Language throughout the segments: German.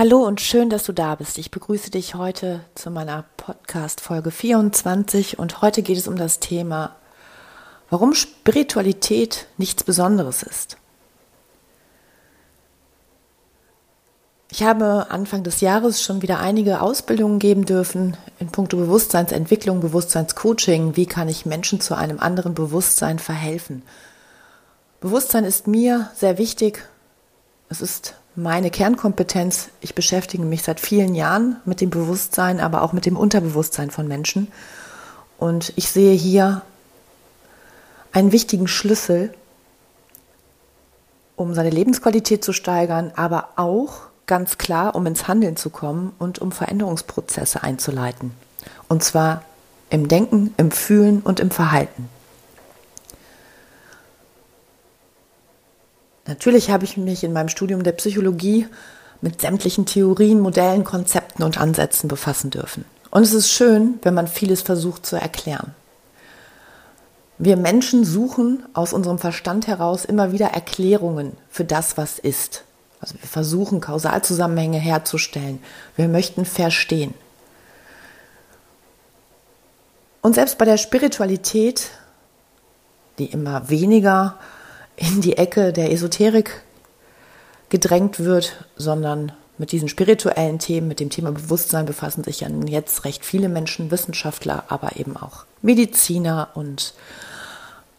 Hallo und schön, dass du da bist. Ich begrüße dich heute zu meiner Podcast Folge 24 und heute geht es um das Thema, warum Spiritualität nichts Besonderes ist. Ich habe Anfang des Jahres schon wieder einige Ausbildungen geben dürfen in puncto Bewusstseinsentwicklung, Bewusstseinscoaching. Wie kann ich Menschen zu einem anderen Bewusstsein verhelfen? Bewusstsein ist mir sehr wichtig. Es ist meine Kernkompetenz. Ich beschäftige mich seit vielen Jahren mit dem Bewusstsein, aber auch mit dem Unterbewusstsein von Menschen. Und ich sehe hier einen wichtigen Schlüssel, um seine Lebensqualität zu steigern, aber auch ganz klar, um ins Handeln zu kommen und um Veränderungsprozesse einzuleiten. Und zwar im Denken, im Fühlen und im Verhalten. Natürlich habe ich mich in meinem Studium der Psychologie mit sämtlichen Theorien, Modellen, Konzepten und Ansätzen befassen dürfen. Und es ist schön, wenn man vieles versucht zu erklären. Wir Menschen suchen aus unserem Verstand heraus immer wieder Erklärungen für das, was ist. Also wir versuchen Kausalzusammenhänge herzustellen. Wir möchten verstehen. Und selbst bei der Spiritualität, die immer weniger in die Ecke der Esoterik gedrängt wird, sondern mit diesen spirituellen Themen, mit dem Thema Bewusstsein befassen sich ja jetzt recht viele Menschen, Wissenschaftler, aber eben auch Mediziner und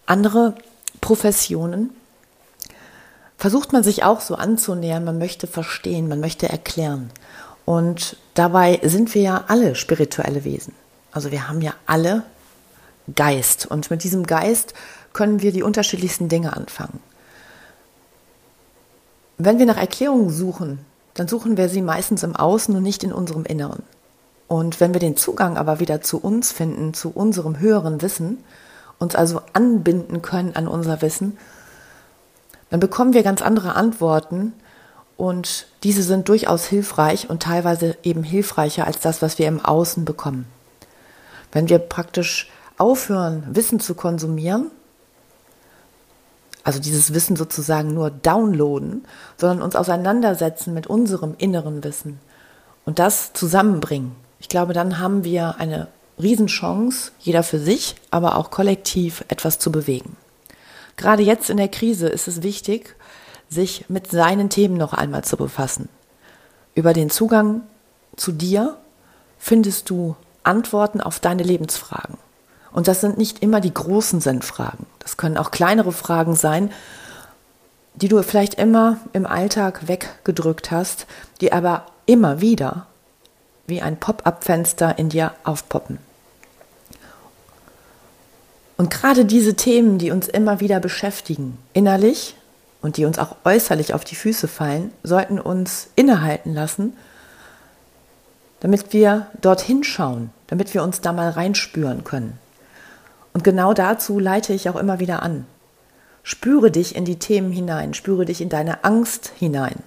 andere Professionen. Versucht man sich auch so anzunähern, man möchte verstehen, man möchte erklären. Und dabei sind wir ja alle spirituelle Wesen. Also wir haben ja alle Geist. Und mit diesem Geist können wir die unterschiedlichsten Dinge anfangen. Wenn wir nach Erklärungen suchen, dann suchen wir sie meistens im Außen und nicht in unserem Inneren. Und wenn wir den Zugang aber wieder zu uns finden, zu unserem höheren Wissen, uns also anbinden können an unser Wissen, dann bekommen wir ganz andere Antworten und diese sind durchaus hilfreich und teilweise eben hilfreicher als das, was wir im Außen bekommen. Wenn wir praktisch aufhören, Wissen zu konsumieren, also dieses Wissen sozusagen nur downloaden, sondern uns auseinandersetzen mit unserem inneren Wissen und das zusammenbringen. Ich glaube, dann haben wir eine Riesenchance, jeder für sich, aber auch kollektiv etwas zu bewegen. Gerade jetzt in der Krise ist es wichtig, sich mit seinen Themen noch einmal zu befassen. Über den Zugang zu dir findest du Antworten auf deine Lebensfragen. Und das sind nicht immer die großen Sinnfragen. Das können auch kleinere Fragen sein, die du vielleicht immer im Alltag weggedrückt hast, die aber immer wieder wie ein Pop-up-Fenster in dir aufpoppen. Und gerade diese Themen, die uns immer wieder beschäftigen, innerlich und die uns auch äußerlich auf die Füße fallen, sollten uns innehalten lassen, damit wir dorthin schauen, damit wir uns da mal reinspüren können. Und genau dazu leite ich auch immer wieder an. Spüre dich in die Themen hinein, spüre dich in deine Angst hinein.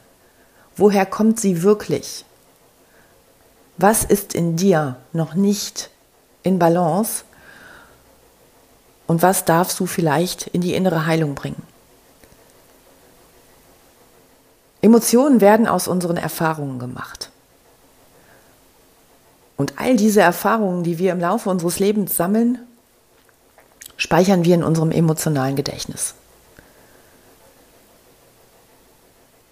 Woher kommt sie wirklich? Was ist in dir noch nicht in Balance? Und was darfst du vielleicht in die innere Heilung bringen? Emotionen werden aus unseren Erfahrungen gemacht. Und all diese Erfahrungen, die wir im Laufe unseres Lebens sammeln, speichern wir in unserem emotionalen Gedächtnis.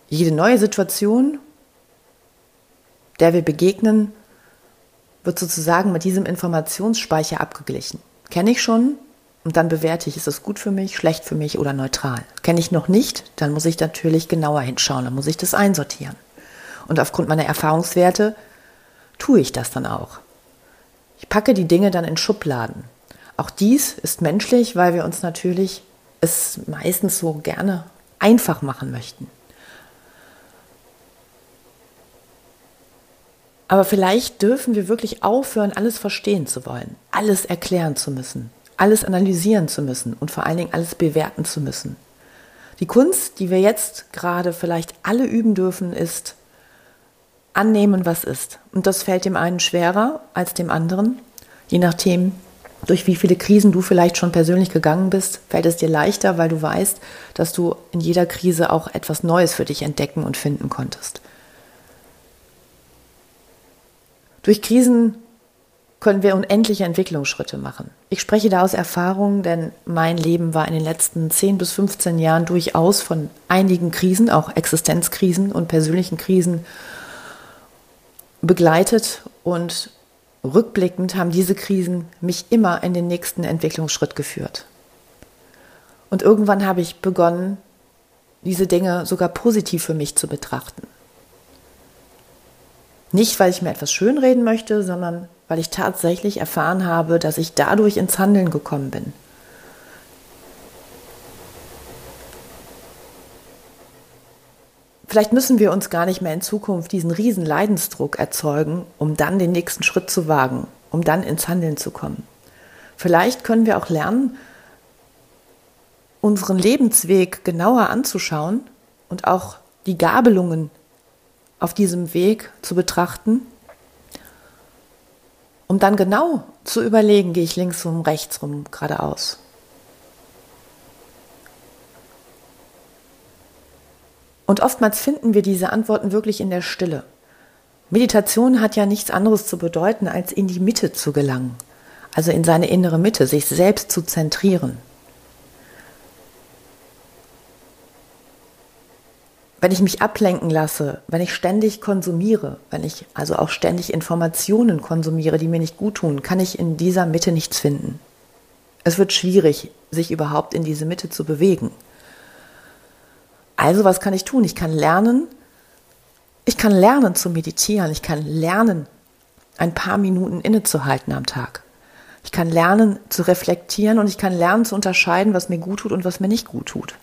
Jede neue Situation, der wir begegnen, wird sozusagen mit diesem Informationsspeicher abgeglichen. Kenne ich schon und dann bewerte ich, ist es gut für mich, schlecht für mich oder neutral. Kenne ich noch nicht, dann muss ich natürlich genauer hinschauen, dann muss ich das einsortieren. Und aufgrund meiner Erfahrungswerte tue ich das dann auch. Ich packe die Dinge dann in Schubladen. Auch dies ist menschlich, weil wir uns natürlich es meistens so gerne einfach machen möchten. Aber vielleicht dürfen wir wirklich aufhören, alles verstehen zu wollen, alles erklären zu müssen, alles analysieren zu müssen und vor allen Dingen alles bewerten zu müssen. Die Kunst, die wir jetzt gerade vielleicht alle üben dürfen, ist annehmen, was ist. Und das fällt dem einen schwerer als dem anderen, je nachdem, durch wie viele Krisen du vielleicht schon persönlich gegangen bist, fällt es dir leichter, weil du weißt, dass du in jeder Krise auch etwas Neues für dich entdecken und finden konntest. Durch Krisen können wir unendliche Entwicklungsschritte machen. Ich spreche da aus Erfahrung, denn mein Leben war in den letzten 10 bis 15 Jahren durchaus von einigen Krisen, auch Existenzkrisen und persönlichen Krisen begleitet und rückblickend haben diese Krisen mich immer in den nächsten Entwicklungsschritt geführt. Und irgendwann habe ich begonnen, diese Dinge sogar positiv für mich zu betrachten. Nicht, weil ich mir etwas schönreden möchte, sondern weil ich tatsächlich erfahren habe, dass ich dadurch ins Handeln gekommen bin. Vielleicht müssen wir uns gar nicht mehr in Zukunft diesen riesen Leidensdruck erzeugen, um dann den nächsten Schritt zu wagen, um dann ins Handeln zu kommen. Vielleicht können wir auch lernen, unseren Lebensweg genauer anzuschauen und auch die Gabelungen auf diesem Weg zu betrachten, um dann genau zu überlegen, gehe ich links rum, rechts rum, geradeaus. Und oftmals finden wir diese Antworten wirklich in der Stille. Meditation hat ja nichts anderes zu bedeuten, als in die Mitte zu gelangen, also in seine innere Mitte, sich selbst zu zentrieren. wenn ich mich ablenken lasse, wenn ich ständig konsumiere, wenn ich also auch ständig Informationen konsumiere, die mir nicht gut tun, kann ich in dieser Mitte nichts finden. Es wird schwierig, sich überhaupt in diese Mitte zu bewegen. Also was kann ich tun? Ich kann lernen, ich kann lernen zu meditieren, ich kann lernen, ein paar Minuten innezuhalten am Tag. Ich kann lernen zu reflektieren und ich kann lernen zu unterscheiden, was mir gut tut und was mir nicht gut tut.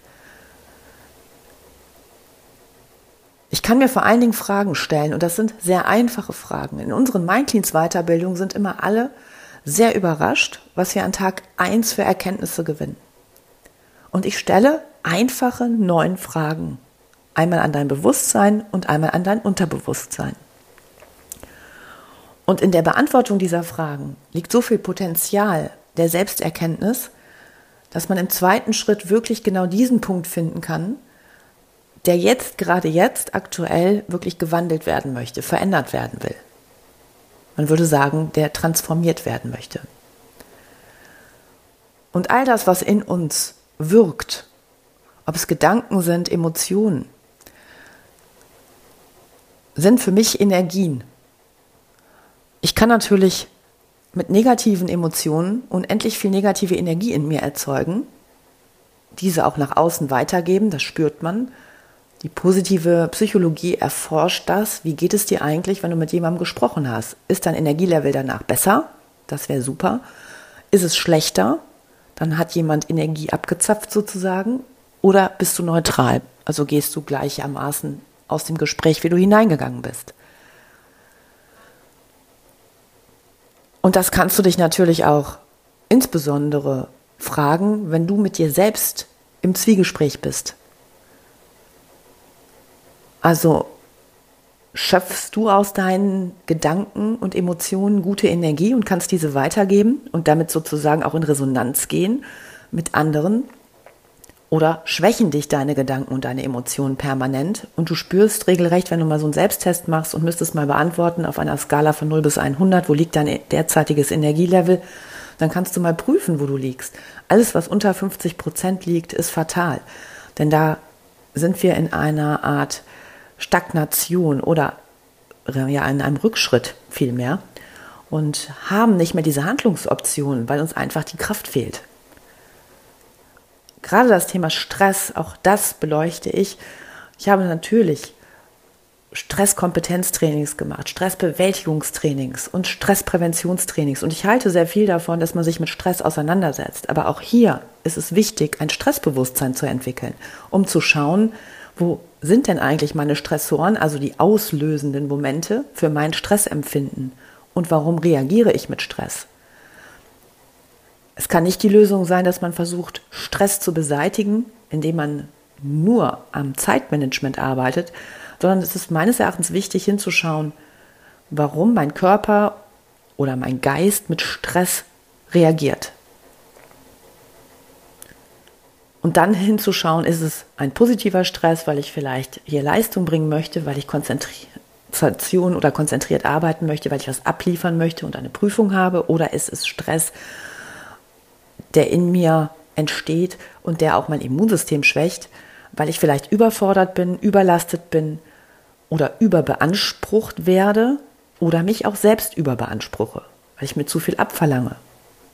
Ich kann mir vor allen Dingen Fragen stellen und das sind sehr einfache Fragen. In unseren Mindcleans Weiterbildungen sind immer alle sehr überrascht, was wir an Tag 1 für Erkenntnisse gewinnen. Und ich stelle einfache neun Fragen. Einmal an dein Bewusstsein und einmal an dein Unterbewusstsein. Und in der Beantwortung dieser Fragen liegt so viel Potenzial der Selbsterkenntnis, dass man im zweiten Schritt wirklich genau diesen Punkt finden kann, der jetzt, gerade jetzt, aktuell wirklich gewandelt werden möchte, verändert werden will. Man würde sagen, der transformiert werden möchte. Und all das, was in uns wirkt, ob es Gedanken sind, Emotionen, sind für mich Energien. Ich kann natürlich mit negativen Emotionen unendlich viel negative Energie in mir erzeugen, diese auch nach außen weitergeben, das spürt man, die positive Psychologie erforscht das. Wie geht es dir eigentlich, wenn du mit jemandem gesprochen hast? Ist dein Energielevel danach besser? Das wäre super. Ist es schlechter? Dann hat jemand Energie abgezapft sozusagen. Oder bist du neutral? Also gehst du gleichermaßen aus dem Gespräch, wie du hineingegangen bist. Und das kannst du dich natürlich auch insbesondere fragen, wenn du mit dir selbst im Zwiegespräch bist. Also schöpfst du aus deinen Gedanken und Emotionen gute Energie und kannst diese weitergeben und damit sozusagen auch in Resonanz gehen mit anderen? Oder schwächen dich deine Gedanken und deine Emotionen permanent und du spürst regelrecht, wenn du mal so einen Selbsttest machst und müsstest mal beantworten auf einer Skala von 0 bis 100, wo liegt dein derzeitiges Energielevel, dann kannst du mal prüfen, wo du liegst. Alles, was unter 50 Prozent liegt, ist fatal. Denn da sind wir in einer Art Stagnation oder ja in einem Rückschritt vielmehr und haben nicht mehr diese Handlungsoptionen, weil uns einfach die Kraft fehlt. Gerade das Thema Stress, auch das beleuchte ich. Ich habe natürlich Stresskompetenztrainings gemacht, Stressbewältigungstrainings und Stresspräventionstrainings. Und ich halte sehr viel davon, dass man sich mit Stress auseinandersetzt. Aber auch hier ist es wichtig, ein Stressbewusstsein zu entwickeln, um zu schauen, wo sind denn eigentlich meine Stressoren, also die auslösenden Momente für mein Stressempfinden und warum reagiere ich mit Stress? Es kann nicht die Lösung sein, dass man versucht, Stress zu beseitigen, indem man nur am Zeitmanagement arbeitet, sondern es ist meines Erachtens wichtig hinzuschauen, warum mein Körper oder mein Geist mit Stress reagiert. Und dann hinzuschauen, ist es ein positiver Stress, weil ich vielleicht hier Leistung bringen möchte, weil ich Konzentration oder konzentriert arbeiten möchte, weil ich was abliefern möchte und eine Prüfung habe, oder ist es Stress, der in mir entsteht und der auch mein Immunsystem schwächt, weil ich vielleicht überfordert bin, überlastet bin oder überbeansprucht werde oder mich auch selbst überbeanspruche, weil ich mir zu viel abverlange,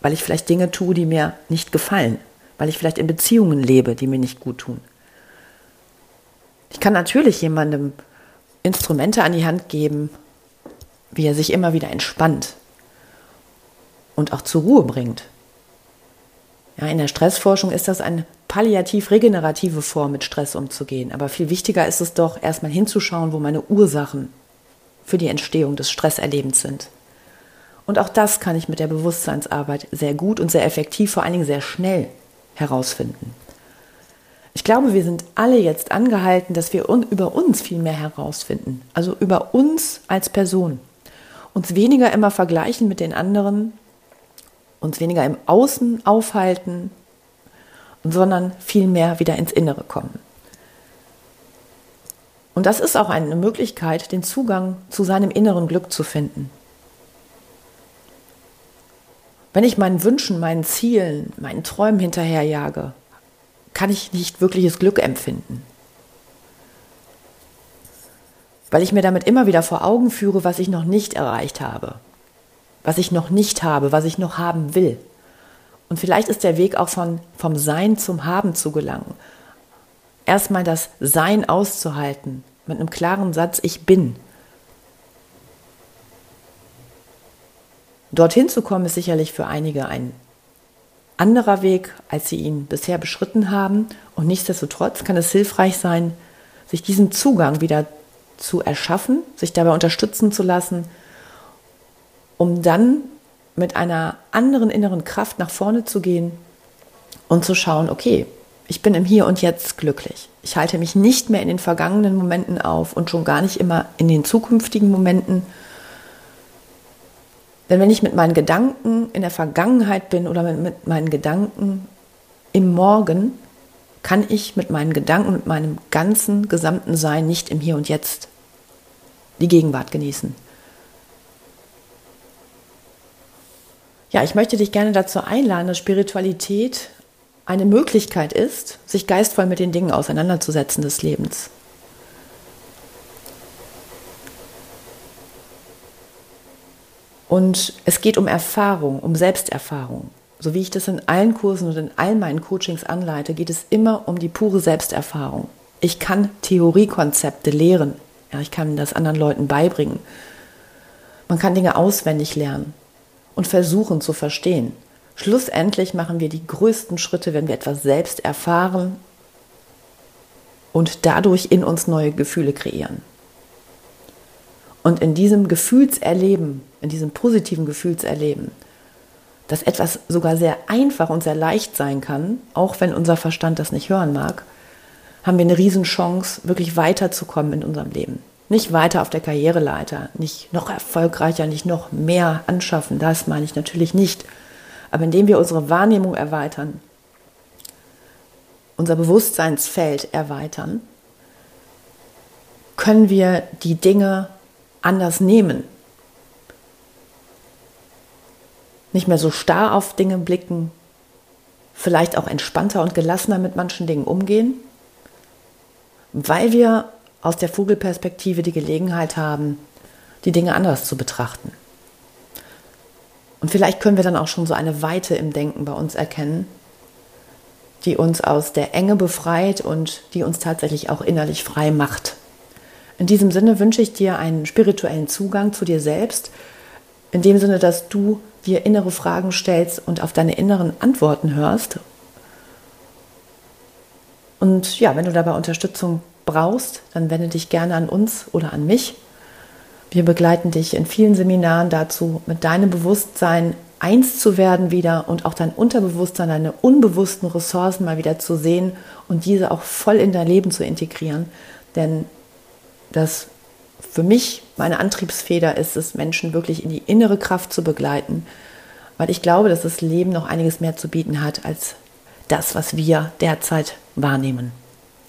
weil ich vielleicht Dinge tue, die mir nicht gefallen, weil ich vielleicht in Beziehungen lebe, die mir nicht gut tun. Ich kann natürlich jemandem Instrumente an die Hand geben, wie er sich immer wieder entspannt und auch zur Ruhe bringt. Ja, in der Stressforschung ist das eine palliativ-regenerative Form, mit Stress umzugehen. Aber viel wichtiger ist es doch, erstmal hinzuschauen, wo meine Ursachen für die Entstehung des Stresserlebens sind. Und auch das kann ich mit der Bewusstseinsarbeit sehr gut und sehr effektiv, vor allen Dingen sehr schnell herausfinden. Ich glaube, wir sind alle jetzt angehalten, dass wir über uns viel mehr herausfinden. Also über uns als Person. Uns weniger immer vergleichen mit den anderen, uns weniger im Außen aufhalten, sondern viel mehr wieder ins Innere kommen. Und das ist auch eine Möglichkeit, den Zugang zu seinem inneren Glück zu finden. Wenn ich meinen Wünschen, meinen Zielen, meinen Träumen hinterherjage, kann ich nicht wirkliches Glück empfinden. Weil ich mir damit immer wieder vor Augen führe, was ich noch nicht erreicht habe, was ich noch nicht habe, was ich noch haben will. Und vielleicht ist der Weg auch von, vom Sein zum Haben zu gelangen. Erstmal das Sein auszuhalten, mit einem klaren Satz, ich bin. Dorthin zu kommen, ist sicherlich für einige ein anderer Weg, als sie ihn bisher beschritten haben. Und nichtsdestotrotz kann es hilfreich sein, sich diesen Zugang wieder zu erschaffen, sich dabei unterstützen zu lassen, um dann mit einer anderen inneren Kraft nach vorne zu gehen und zu schauen, okay, ich bin im Hier und Jetzt glücklich. Ich halte mich nicht mehr in den vergangenen Momenten auf und schon gar nicht immer in den zukünftigen Momenten, denn wenn ich mit meinen Gedanken in der Vergangenheit bin oder mit meinen Gedanken im Morgen, kann ich mit meinen Gedanken, mit meinem ganzen gesamten Sein nicht im Hier und Jetzt die Gegenwart genießen. Ja, ich möchte dich gerne dazu einladen, dass Spiritualität eine Möglichkeit ist, sich geistvoll mit den Dingen auseinanderzusetzen des Lebens. Und es geht um Erfahrung, um Selbsterfahrung. So wie ich das in allen Kursen und in all meinen Coachings anleite, geht es immer um die pure Selbsterfahrung. Ich kann Theoriekonzepte lehren. Ja, ich kann das anderen Leuten beibringen. Man kann Dinge auswendig lernen und versuchen zu verstehen. Schlussendlich machen wir die größten Schritte, wenn wir etwas selbst erfahren und dadurch in uns neue Gefühle kreieren. Und in diesem Gefühlserleben, in diesem positiven Gefühlserleben, dass etwas sogar sehr einfach und sehr leicht sein kann, auch wenn unser Verstand das nicht hören mag, haben wir eine Riesenchance, wirklich weiterzukommen in unserem Leben. Nicht weiter auf der Karriereleiter, nicht noch erfolgreicher, nicht noch mehr anschaffen, das meine ich natürlich nicht. Aber indem wir unsere Wahrnehmung erweitern, unser Bewusstseinsfeld erweitern, können wir die Dinge anders nehmen. Nicht mehr so starr auf Dinge blicken, vielleicht auch entspannter und gelassener mit manchen Dingen umgehen, weil wir aus der Vogelperspektive die Gelegenheit haben, die Dinge anders zu betrachten. Und vielleicht können wir dann auch schon so eine Weite im Denken bei uns erkennen, die uns aus der Enge befreit und die uns tatsächlich auch innerlich frei macht. In diesem Sinne wünsche ich dir einen spirituellen Zugang zu dir selbst, in dem Sinne, dass du dir innere Fragen stellst und auf deine inneren Antworten hörst. Und ja, wenn du dabei Unterstützung brauchst, dann wende dich gerne an uns oder an mich. Wir begleiten dich in vielen Seminaren dazu, mit deinem Bewusstsein eins zu werden wieder und auch dein Unterbewusstsein, deine unbewussten Ressourcen mal wieder zu sehen und diese auch voll in dein Leben zu integrieren. Denn dass für mich meine Antriebsfeder ist es, Menschen wirklich in die innere Kraft zu begleiten, weil ich glaube, dass das Leben noch einiges mehr zu bieten hat als das, was wir derzeit wahrnehmen.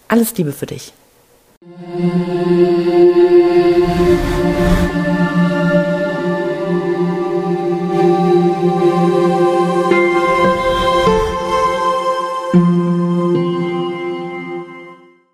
Alles Liebe für dich.